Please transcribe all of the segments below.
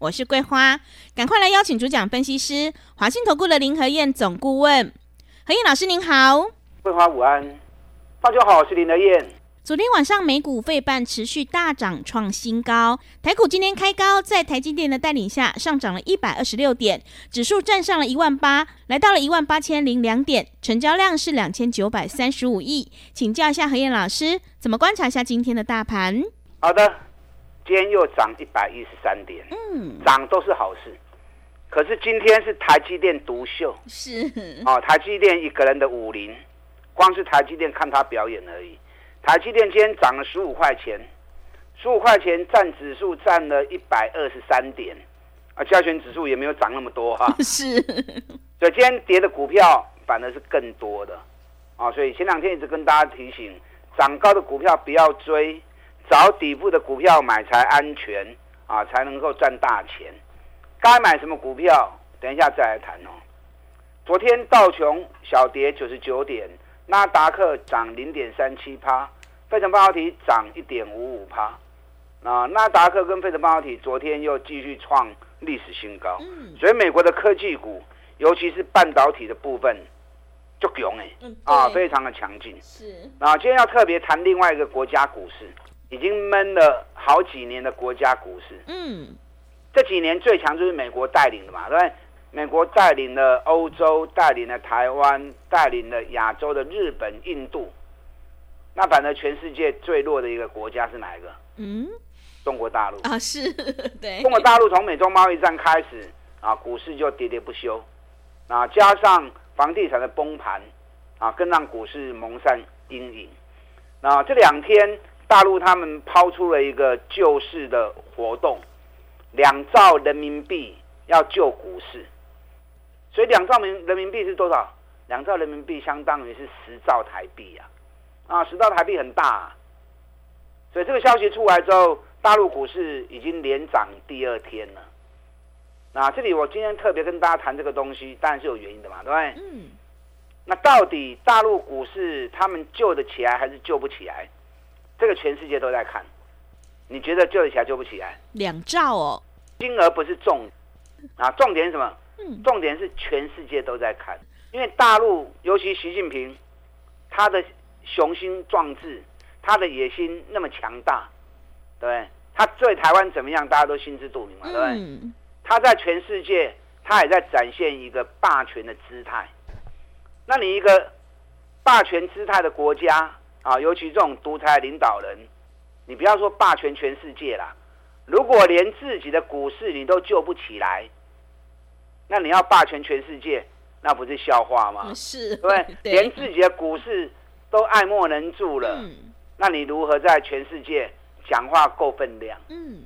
我是桂花，赶快来邀请主讲分析师华信投顾的林和燕总顾问，何燕老师您好，桂花午安，大家好，我是林和燕。昨天晚上美股费半持续大涨创新高，台股今天开高，在台积电的带领下上涨了一百二十六点，指数站上了一万八，来到了一万八千零两点，成交量是两千九百三十五亿。请教一下何燕老师，怎么观察一下今天的大盘？好的，今天又涨一百一十三点，嗯，涨都是好事，可是今天是台积电独秀，是。哦，台积电一个人的武林，光是台积电看他表演而已。台积电今天涨了十五块钱，十五块钱占指数占了一百二十三点，啊，加权指数也没有涨那么多哈、啊。是，所以今天跌的股票反而是更多的，啊，所以前两天一直跟大家提醒，涨高的股票不要追，找底部的股票买才安全，啊，才能够赚大钱。该买什么股票，等一下再来谈哦。昨天道琼小跌九十九点。纳达克涨零点三七趴，费城半导体涨一点五五趴。那纳达克跟费城半导体昨天又继续创历史新高，所以美国的科技股，尤其是半导体的部分，就强哎，啊，非常的强劲。是。啊今天要特别谈另外一个国家股市，已经闷了好几年的国家股市。嗯。这几年最强就是美国带领的嘛，对不对？美国带领了欧洲，带领了台湾，带领了亚洲的日本、印度。那反正全世界最弱的一个国家是哪一个？嗯，中国大陆啊，是 对。中国大陆从美中贸易战开始啊，股市就喋喋不休。啊，加上房地产的崩盘啊，更让股市蒙上阴影。那这两天大陆他们抛出了一个救市的活动，两兆人民币要救股市。所以两兆人人民币是多少？两兆人民币相当于是十兆台币啊，啊，十兆台币很大啊。所以这个消息出来之后，大陆股市已经连涨第二天了。那这里我今天特别跟大家谈这个东西，当然是有原因的嘛，对不对？嗯。那到底大陆股市他们救得起来还是救不起来？这个全世界都在看。你觉得救得起来救不起来？两兆哦，金额不是重啊，重点是什么？重点是全世界都在看，因为大陆尤其习近平，他的雄心壮志，他的野心那么强大，对不对？他对台湾怎么样，大家都心知肚明嘛，对不对？他在全世界，他也在展现一个霸权的姿态。那你一个霸权姿态的国家啊，尤其这种独裁领导人，你不要说霸权全世界啦，如果连自己的股市你都救不起来。那你要霸权全世界，那不是笑话吗？是，对 连自己的股市都爱莫能助了，嗯，那你如何在全世界讲话够分量？嗯，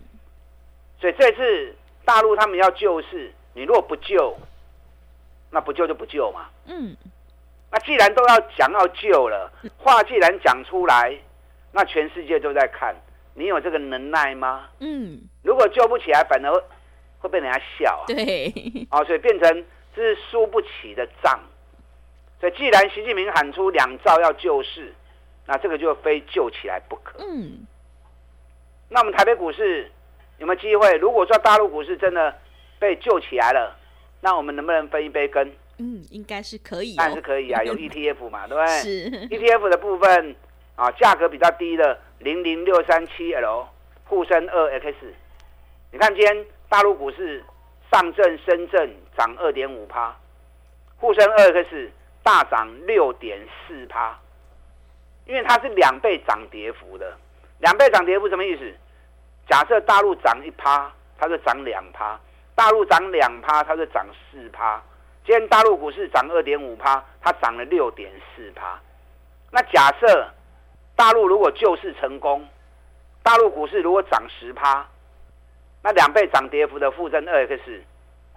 所以这次大陆他们要救市，你如果不救，那不救就不救嘛。嗯，那既然都要讲要救了，话既然讲出来，那全世界都在看，你有这个能耐吗？嗯，如果救不起来，反而。会被人家笑啊！对，啊，所以变成这是输不起的账。所以既然习近平喊出两兆要救市，那这个就非救起来不可。嗯。那我们台北股市有没有机会？如果说大陆股市真的被救起来了，那我们能不能分一杯羹？嗯，应该是可以、哦。当然是可以啊，有 ETF 嘛，对不对？是。ETF 的部分啊，价格比较低的零零六三七 L 沪深二 X，你看今天。大陆股市上证、深圳涨二点五趴，沪深二 X 大涨六点四趴，因为它是两倍涨跌幅的，两倍涨跌幅什么意思？假设大陆涨一趴，它就涨两趴；大陆涨两趴，它就涨四趴。今天大陆股市涨二点五趴，它涨了六点四趴。那假设大陆如果救市成功，大陆股市如果涨十趴。那两倍涨跌幅的沪深二 X，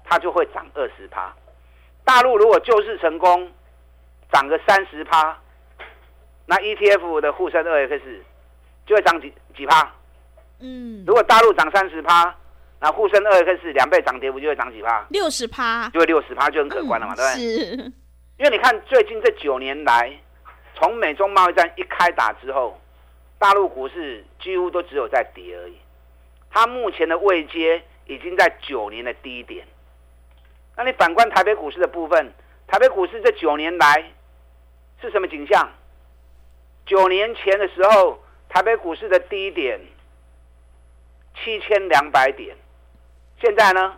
它就会涨二十趴。大陆如果救市成功，涨个三十趴，那 ETF 的沪深二 X 就会涨几几趴？嗯，如果大陆涨三十趴，那沪深二 X 两倍涨跌幅就会涨几趴？六十趴，就会六十趴，就很可观了嘛，嗯、对不对？是，因为你看最近这九年来，从美中贸易战一开打之后，大陆股市几乎都只有在跌而已。它目前的位阶已经在九年的低点。那你反观台北股市的部分，台北股市这九年来是什么景象？九年前的时候，台北股市的低点七千两百点，现在呢？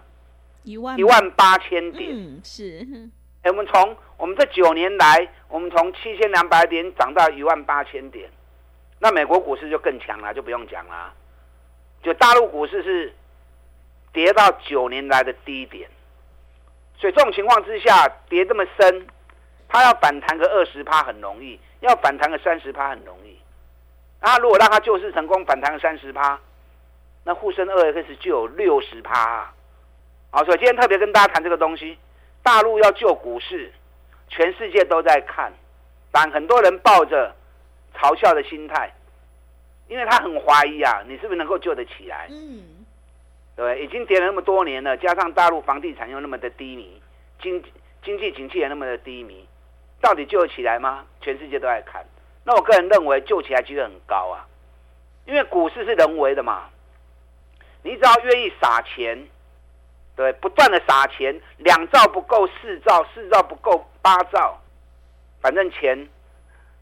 一万一万八千点。嗯，是。哎，我们从我们这九年来，我们从七千两百点涨到一万八千点，那美国股市就更强了，就不用讲了。就大陆股市是跌到九年来的低点。所以这种情况之下，跌这么深，它要反弹个二十趴很容易，要反弹个三十趴很容易。那如果让它救市成功，反弹个三十趴，那沪深二 X 就有六十趴。好，所以今天特别跟大家谈这个东西，大陆要救股市，全世界都在看，但很多人抱着嘲笑的心态，因为他很怀疑啊，你是不是能够救得起来？嗯。对，已经跌了那么多年了，加上大陆房地产又那么的低迷，经经济景气也那么的低迷，到底救得起来吗？全世界都在看。那我个人认为救起来几率很高啊，因为股市是人为的嘛，你只要愿意撒钱，对，不断的撒钱，两兆不够四兆，四兆不够八兆，反正钱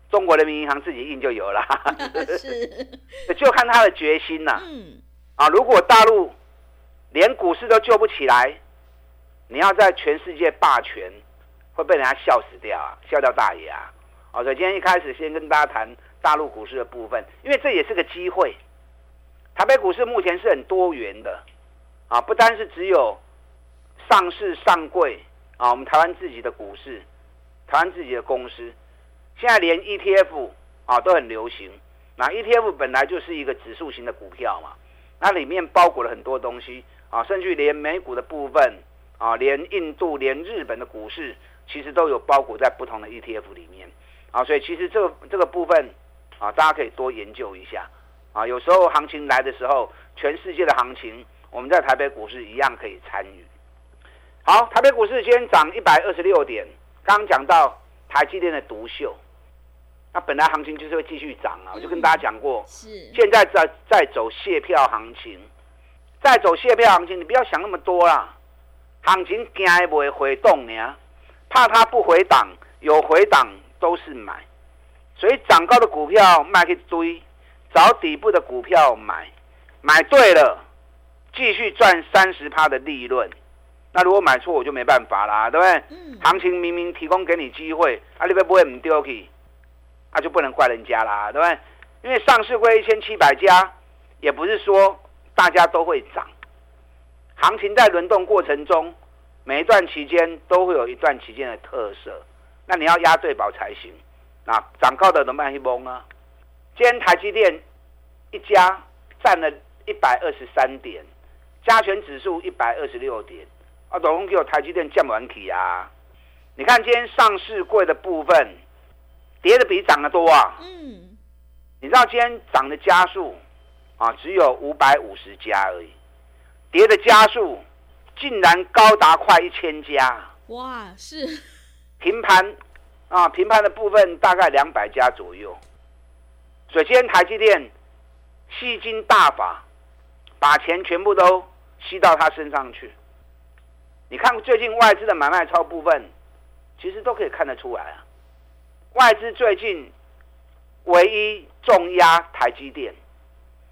中国人民银行自己印就有了，是，就看他的决心呐、啊。嗯，啊，如果大陆。连股市都救不起来，你要在全世界霸权，会被人家笑死掉啊，笑掉大爷啊！好，所以今天一开始先跟大家谈大陆股市的部分，因为这也是个机会。台北股市目前是很多元的啊，不单是只有上市上柜啊，我们台湾自己的股市，台湾自己的公司，现在连 ETF 啊都很流行。那 ETF 本来就是一个指数型的股票嘛，那里面包裹了很多东西。啊，甚至连美股的部分啊，连印度、连日本的股市，其实都有包裹在不同的 ETF 里面啊，所以其实这个这个部分啊，大家可以多研究一下啊。有时候行情来的时候，全世界的行情，我们在台北股市一样可以参与。好，台北股市今天涨一百二十六点，刚刚讲到台积电的独秀，那本来行情就是会继续涨啊，我就跟大家讲过，是现在在在走卸票行情。在走卸票行情，你不要想那么多啦。行情惊不会回动呢，怕它不回档，有回档都是买。所以涨高的股票卖去堆，找底部的股票买，买对了，继续赚三十趴的利润。那如果买错，我就没办法啦，对不对？嗯、行情明明提供给你机会，啊，你不会唔丢去，那就不能怪人家啦，对不对？因为上市会一千七百家，也不是说。大家都会涨，行情在轮动过程中，每一段期间都会有一段期间的特色，那你要押对宝才行。那涨高的怎么办？去蒙啊！今天台积电一家占了一百二十三点，加权指数一百二十六点，啊，总共给我台积电降完起啊！你看今天上市柜的部分，跌的比涨的多啊。嗯，你知道今天涨的家数？啊，只有五百五十家而已，跌的家数竟然高达快一千家。哇，是平盘啊，平盘的部分大概两百家左右。所以今天台积电吸金大法，把钱全部都吸到他身上去。你看最近外资的买卖超部分，其实都可以看得出来啊。外资最近唯一重压台积电。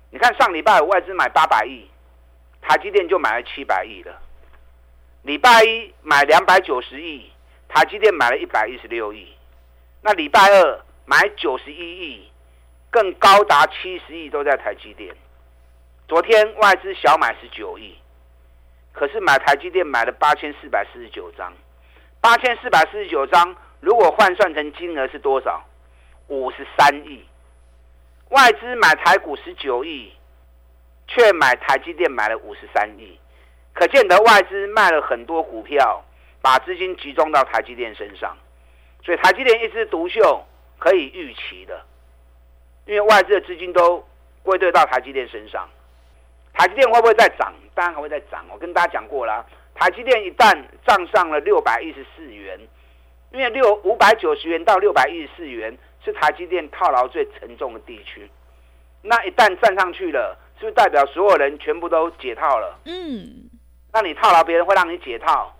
你看上礼拜外资买八百亿，台积电就买了七百亿了。礼拜一买两百九十亿，台积电买了一百一十六亿。那礼拜二买九十一亿，更高达七十亿都在台积电。昨天外资小买十九亿，可是买台积电买了八千四百四十九张，八千四百四十九张如果换算成金额是多少？五十三亿。外资买台股十九亿，却买台积电买了五十三亿，可见得外资卖了很多股票，把资金集中到台积电身上，所以台积电一枝独秀可以预期的，因为外资的资金都归队到台积电身上，台积电会不会再涨？当然还会再涨。我跟大家讲过了，台积电一旦涨上了六百一十四元，因为六五百九十元到六百一十四元是台积电套牢最沉重的地区，那一旦站上去了。是不是代表所有人全部都解套了？嗯，那你套牢别人会让你解套，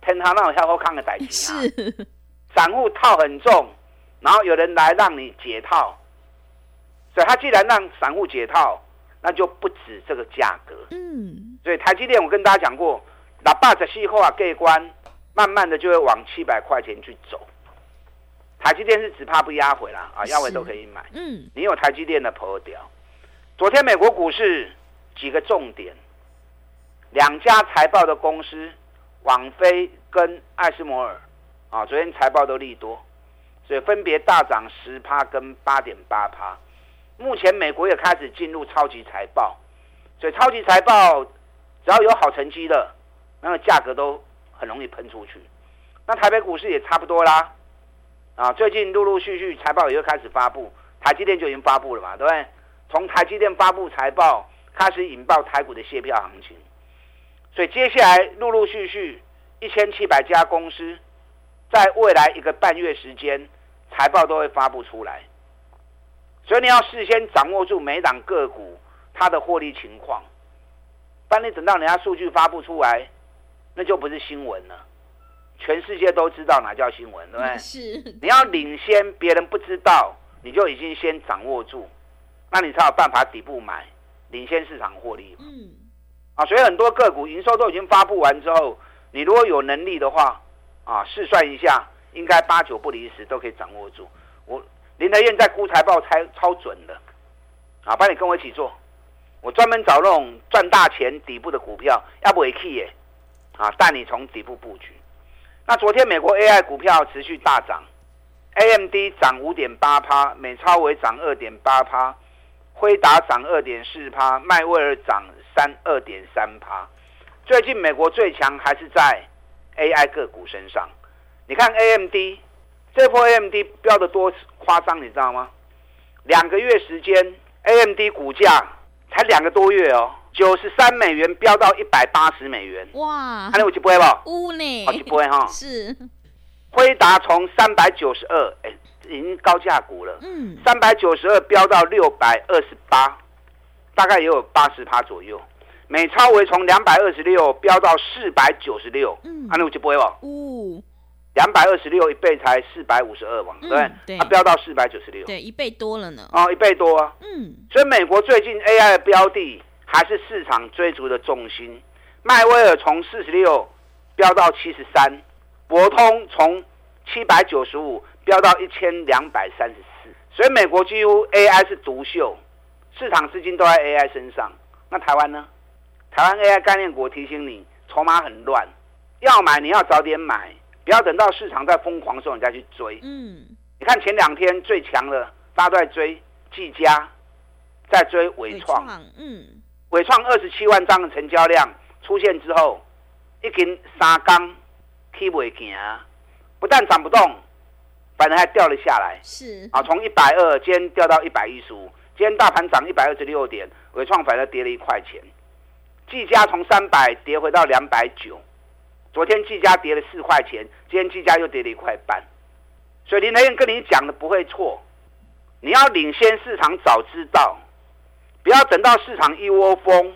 天他那种小后看的代金啊！是，散户套很重，然后有人来让你解套，所以他既然让散户解套，那就不止这个价格。嗯，所以台积电我跟大家讲过，喇叭在细后啊，盖关，慢慢的就会往七百块钱去走。台积电是只怕不压回啦，啊，压回都可以买。嗯，你有台积电的朋友掉。昨天美国股市几个重点，两家财报的公司，网飞跟艾斯摩尔，啊，昨天财报都利多，所以分别大涨十趴跟八点八趴。目前美国也开始进入超级财报，所以超级财报只要有好成绩的，那个价格都很容易喷出去。那台北股市也差不多啦，啊，最近陆陆续续财报也会开始发布，台积电就已经发布了嘛，对不对？从台积电发布财报开始引爆台股的泄票行情，所以接下来陆陆续续一千七百家公司，在未来一个半月时间，财报都会发布出来，所以你要事先掌握住每档个股它的获利情况，不然你等到人家数据发布出来，那就不是新闻了，全世界都知道哪叫新闻，对不对？是，你要领先别人不知道，你就已经先掌握住。那你才有办法底部买，领先市场获利。嗯，啊，所以很多个股营收都已经发布完之后，你如果有能力的话，啊，试算一下，应该八九不离十都可以掌握住。我林德燕在估财报猜超准的，啊，帮你跟我一起做，我专门找那种赚大钱底部的股票，要不也可以，啊，带你从底部布局。那昨天美国 AI 股票持续大涨，AMD 涨五点八趴，美超微涨二点八趴。辉达涨二点四趴，迈威尔涨三二点三趴。最近美国最强还是在 AI 个股身上。你看 AMD 这波 AMD 飙得多夸张，你知道吗？两个月时间，AMD 股价才两个多月哦，九十三美元飙到一百八十美元。哇！还有几波不？乌呢？好几波哈。是。辉达从三百九十二，哎。已经高价股了，嗯，三百九十二飙到六百二十八，大概也有八十趴左右。美超微从两百二十六飙到四百九十六，嗯，安利我就不会吧？哦，两百二十六一倍才四百五十二嘛，对，对，它飙到四百九十六，对，一倍多了呢。哦，一倍多啊，嗯，所以美国最近 AI 的标的还是市场追逐的重心。迈威尔从四十六飙到七十三，博通从七百九十五。飙到一千两百三十四，所以美国几乎 AI 是独秀，市场资金都在 AI 身上。那台湾呢？台湾 AI 概念股提醒你，筹码很乱，要买你要早点买，不要等到市场在疯狂的时候你再去追。嗯，你看前两天最强的，大家都在追技嘉，在追伟创。嗯，伟创二十七万张的成交量出现之后，一根三缸起不行，不但涨不动。反而还掉了下来，是啊，从一百二今天掉到一百一十五，今天大盘涨一百二十六点，伟创反而跌了一块钱，技嘉从三百跌回到两百九，昨天技嘉跌了四块钱，今天技嘉又跌了一块半，所以林德燕跟你讲的不会错，你要领先市场早知道，不要等到市场一窝蜂，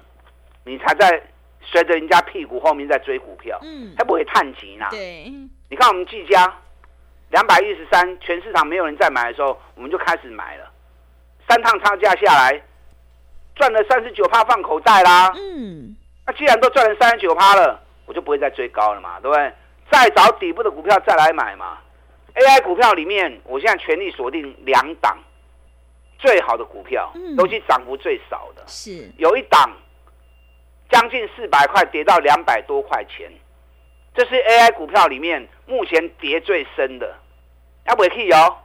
你才在随着人家屁股后面在追股票，嗯，还不会探急呢，对，你看我们技嘉。两百一十三，全市场没有人在买的时候，我们就开始买了。三趟差价下来，赚了三十九趴放口袋啦。嗯，那既然都赚了三十九趴了，我就不会再追高了嘛，对不对？再找底部的股票再来买嘛。AI 股票里面，我现在全力锁定两档最好的股票，尤其涨幅最少的。是有一档将近四百块跌到两百多块钱。这是 AI 股票里面目前跌最深的，要不可以哦。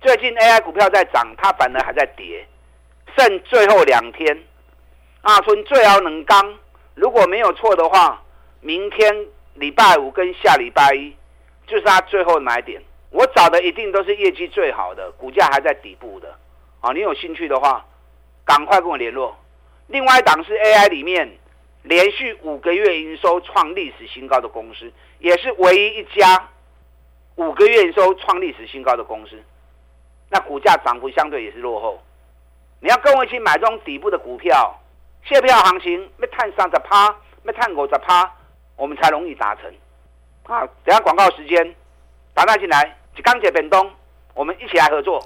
最近 AI 股票在涨，它反而还在跌，剩最后两天，啊，从最后两刚，如果没有错的话，明天礼拜五跟下礼拜一就是它最后买点。我找的一定都是业绩最好的，股价还在底部的。啊，你有兴趣的话，赶快跟我联络。另外一档是 AI 里面连续五个月营收创历史新高的公司，也是唯一一家五个月营收创历史新高的公司。那股价涨幅相对也是落后。你要跟我一起买这种底部的股票，谢票行情要探三十趴，要探五十趴，我们才容易达成。啊，等下广告时间，打电进来，钢铁本东，我们一起来合作。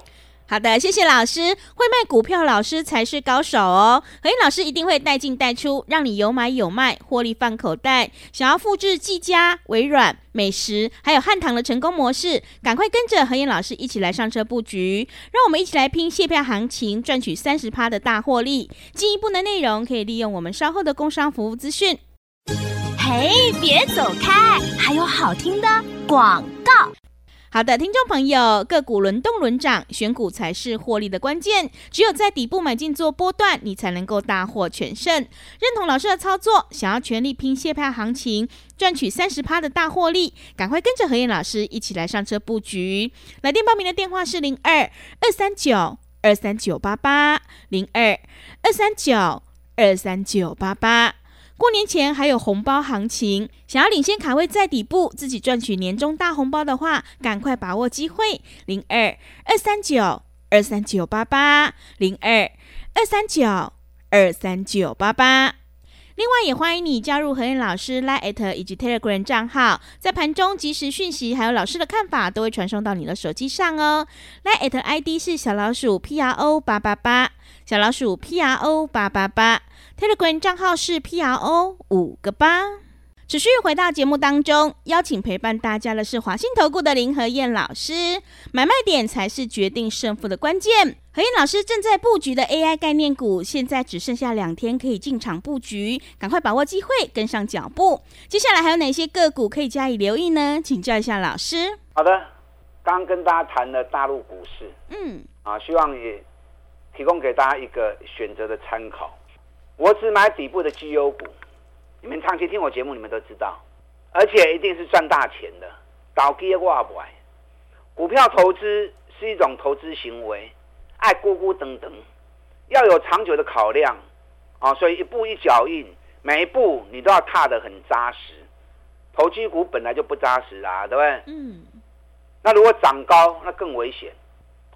好的，谢谢老师。会卖股票老师才是高手哦。何燕老师一定会带进带出，让你有买有卖，获利放口袋。想要复制技嘉、微软、美食还有汉唐的成功模式，赶快跟着何燕老师一起来上车布局。让我们一起来拼谢票行情，赚取三十趴的大获利。进一步的内容可以利用我们稍后的工商服务资讯。嘿，别走开，还有好听的广告。好的，听众朋友，个股轮动轮涨，选股才是获利的关键。只有在底部买进做波段，你才能够大获全胜。认同老师的操作，想要全力拼谢票行情，赚取三十趴的大获利，赶快跟着何燕老师一起来上车布局。来电报名的电话是零二二三九二三九八八零二二三九二三九八八。过年前还有红包行情，想要领先卡位在底部，自己赚取年终大红包的话，赶快把握机会。零二二三九二三九八八，零二二三九二三九八八。另外，也欢迎你加入何燕老师 Line@ 以及 Telegram 账号，在盘中即时讯息还有老师的看法，都会传送到你的手机上哦。Line@ ID 是小老鼠 PRO 八八八，小老鼠 PRO 八八八。Telegram 账号是 PRO 五个八。持续回到节目当中，邀请陪伴大家的是华信投顾的林和燕老师。买卖点才是决定胜负的关键。何燕老师正在布局的 AI 概念股，现在只剩下两天可以进场布局，赶快把握机会，跟上脚步。接下来还有哪些个股可以加以留意呢？请教一下老师。好的，刚刚跟大家谈了大陆股市，嗯，啊，希望也提供给大家一个选择的参考。我只买底部的绩优股，你们长期听我节目，你们都知道，而且一定是赚大钱的。倒跌我也不买。股票投资是一种投资行为，爱咕咕等等，要有长久的考量啊，所以一步一脚印，每一步你都要踏得很扎实。投机股本来就不扎实啦，对不对？嗯。那如果涨高，那更危险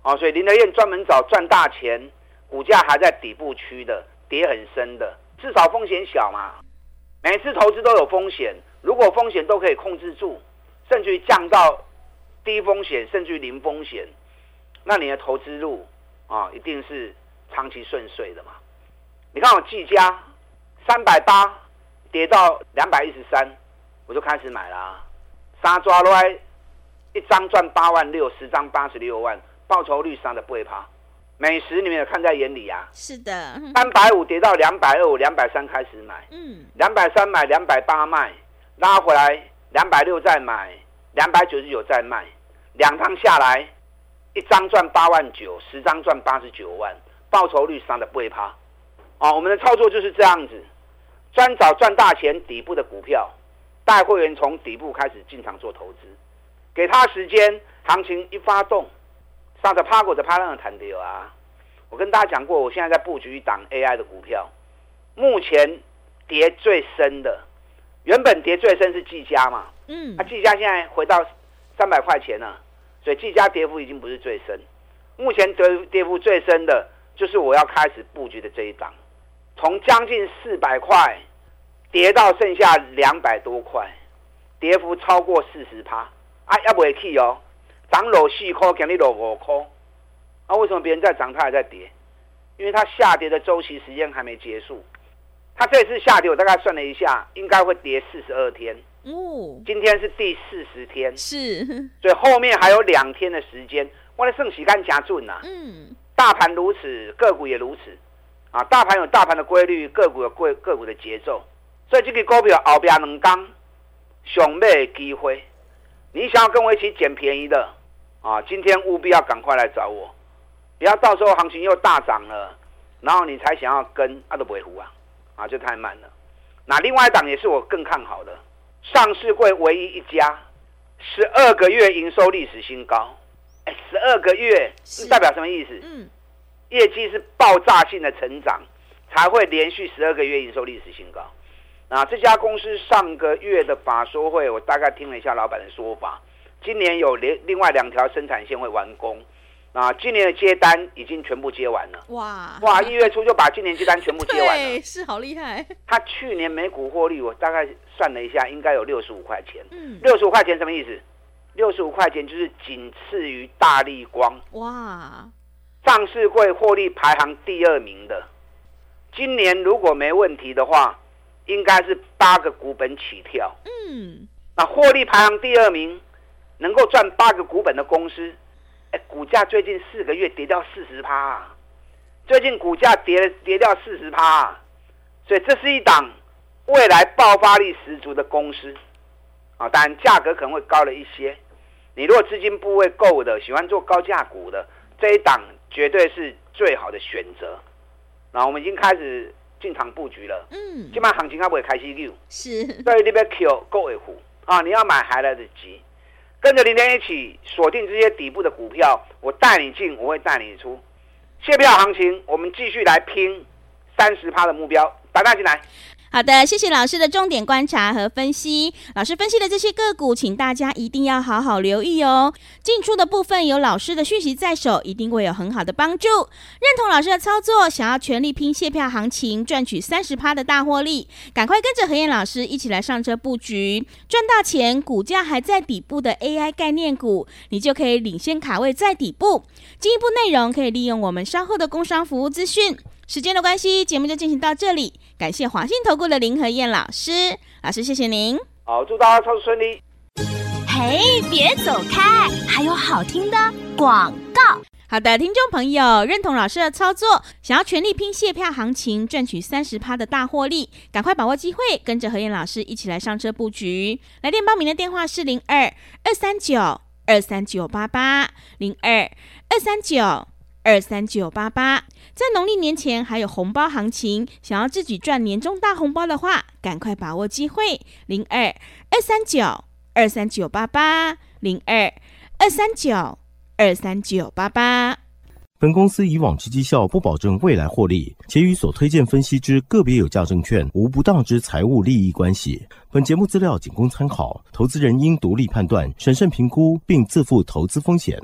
啊，所以林德燕专门找赚大钱，股价还在底部区的。跌很深的，至少风险小嘛。每次投资都有风险，如果风险都可以控制住，甚至于降到低风险，甚至于零风险，那你的投资路啊，一定是长期顺遂的嘛。你看我技嘉三百八跌到两百一十三，我就开始买啦。三抓来一张赚八万六，十张八十六万，报酬率三的不会怕。美食你们有看在眼里呀、啊？是的，三百五跌到两百二，我两百三开始买，嗯，两百三买，两百八卖，拉回来两百六再买，两百九十九再卖，两趟下来，一张赚八万九，十张赚八十九万，报酬率上的不会趴，哦，我们的操作就是这样子，专找赚大钱底部的股票，带会员从底部开始进场做投资，给他时间，行情一发动。上次趴过的趴浪的弹掉啊！我跟大家讲过，我现在在布局一档 AI 的股票，目前跌最深的，原本跌最深是技嘉嘛，嗯，那技嘉现在回到三百块钱了，所以技嘉跌幅已经不是最深，目前跌跌幅最深的就是我要开始布局的这一档，从将近四百块跌到剩下两百多块，跌幅超过四十趴啊，要不会去哦。涨落四块，今日落五块，啊，为什么别人在涨，它还在跌？因为它下跌的周期时间还没结束。它这次下跌，我大概算了一下，应该会跌四十二天。哦，今天是第四十天，是，所以后面还有两天的时间。我的圣喜干夹准呐。嗯，大盘如此，个股也如此。啊，大盘有大盘的规律，个股有个个股的节奏。所以这个股票后边两刚上买的机会，你想要跟我一起捡便宜的？啊，今天务必要赶快来找我，不要到时候行情又大涨了，然后你才想要跟，啊都不会胡啊！啊，就太慢了。那另外一档也是我更看好的，上市会唯一一家十二个月营收历史新高，哎，十二个月代表什么意思？嗯，业绩是爆炸性的成长，才会连续十二个月营收历史新高。那这家公司上个月的法说会，我大概听了一下老板的说法，今年有另另外两条生产线会完工。啊，今年的接单已经全部接完了。哇哇，一月初就把今年接单全部接完了，是好厉害。他去年每股获利，我大概算了一下，应该有六十五块钱。嗯，六十五块钱什么意思？六十五块钱就是仅次于大立光。哇，上市会获利排行第二名的，今年如果没问题的话，应该是八个股本起跳。嗯，那获利排行第二名，能够赚八个股本的公司。哎，股价最近四个月跌掉四十趴，啊，最近股价跌跌掉四十趴，啊，所以这是一档未来爆发力十足的公司啊，当然价格可能会高了一些。你如果资金部位够的，喜欢做高价股的，这一档绝对是最好的选择。那我们已经开始进场布局了，嗯，今晚行情还不会开始溜，是，所以你要 Q 够维护啊，你要买还来得及。跟着林天一起锁定这些底部的股票，我带你进，我会带你出。谢票行情，我们继续来拼三十趴的目标，打大进来。好的，谢谢老师的重点观察和分析。老师分析的这些个股，请大家一定要好好留意哦。进出的部分有老师的讯息在手，一定会有很好的帮助。认同老师的操作，想要全力拼谢票行情，赚取三十趴的大获利，赶快跟着何燕老师一起来上车布局，赚大钱。股价还在底部的 AI 概念股，你就可以领先卡位在底部。进一步内容可以利用我们稍后的工商服务资讯。时间的关系，节目就进行到这里。感谢华信投顾的林和燕老师，老师谢谢您。好，祝大家操作顺利。嘿，别走开，还有好听的广告。好的，听众朋友，认同老师的操作，想要全力拼卸票行情，赚取三十趴的大获利，赶快把握机会，跟着何燕老师一起来上车布局。来电报名的电话是零二二三九二三九八八零二二三九。二三九八八，在农历年前还有红包行情，想要自己赚年终大红包的话，赶快把握机会，零二二三九二三九八八，零二二三九二三九八八。本公司以往之绩效不保证未来获利，且与所推荐分析之个别有价证券无不当之财务利益关系。本节目资料仅供参考，投资人应独立判断、审慎评估，并自负投资风险。